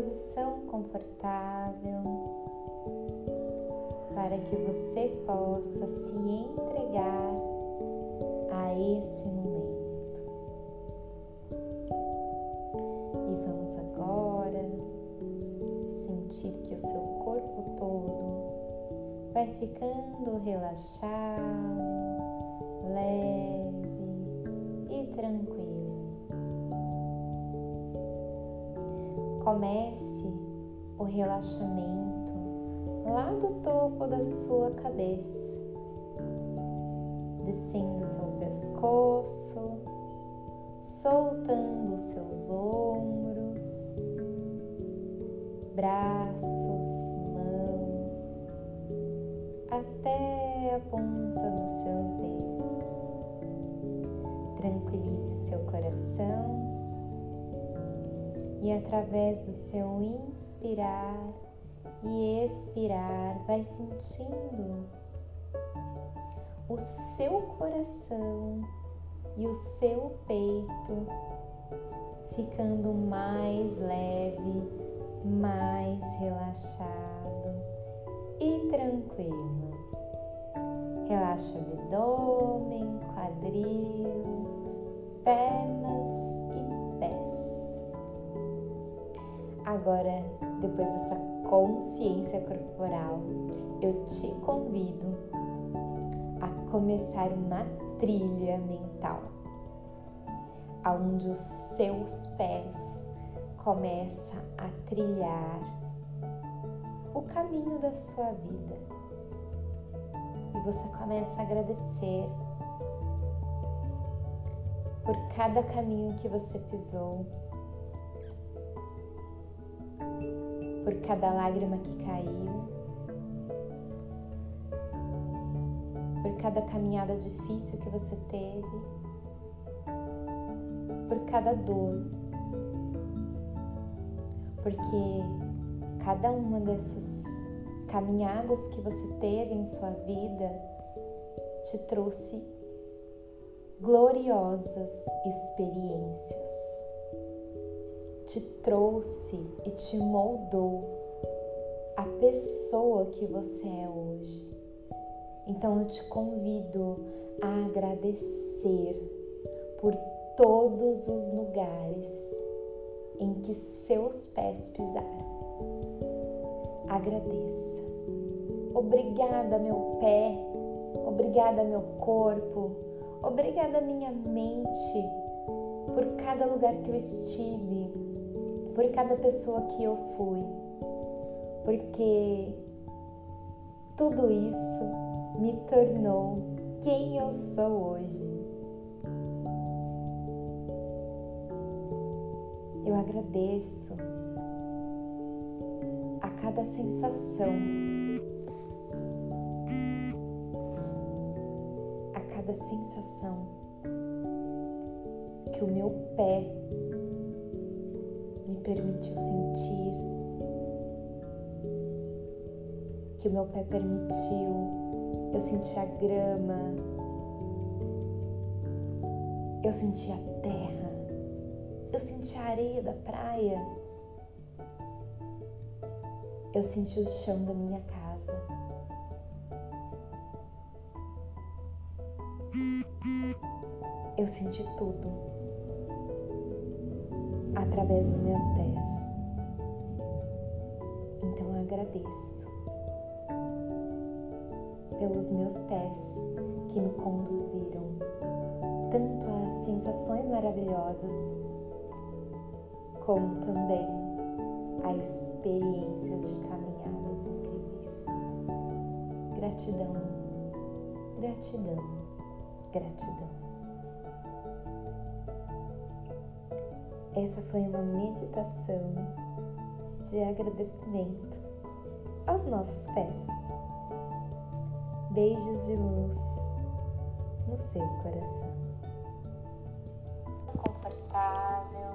Posição confortável para que você possa se entregar a esse momento. E vamos agora sentir que o seu corpo todo vai ficando relaxado, leve e tranquilo. Comece o relaxamento lá do topo da sua cabeça, descendo teu pescoço, soltando os seus ombros, braços, mãos, até a ponta dos e através do seu inspirar e expirar, vai sentindo o seu coração e o seu peito ficando mais leve, mais relaxado e tranquilo. Relaxa o abdômen, quadril, pernas Agora, depois dessa consciência corporal, eu te convido a começar uma trilha mental, aonde os seus pés começam a trilhar o caminho da sua vida. E você começa a agradecer por cada caminho que você pisou, por cada lágrima que caiu, por cada caminhada difícil que você teve, por cada dor, porque cada uma dessas caminhadas que você teve em sua vida te trouxe gloriosas experiências te trouxe e te moldou a pessoa que você é hoje. Então eu te convido a agradecer por todos os lugares em que seus pés pisaram. Agradeça. Obrigada, meu pé. Obrigada, meu corpo. Obrigada, minha mente, por cada lugar que eu estive, por cada pessoa que eu fui, porque tudo isso me tornou quem eu sou hoje. Eu agradeço a cada sensação, a cada sensação que o meu pé permitiu sentir, que o meu pé permitiu eu senti a grama, eu senti a terra, eu senti a areia da praia, eu senti o chão da minha casa. Eu senti tudo através dos meus pés. Então eu agradeço pelos meus pés que me conduziram tanto a sensações maravilhosas como também a experiências de caminhadas incríveis. Gratidão, gratidão, gratidão. Essa foi uma meditação de agradecimento aos nossos pés. Beijos de luz no seu coração. Confortável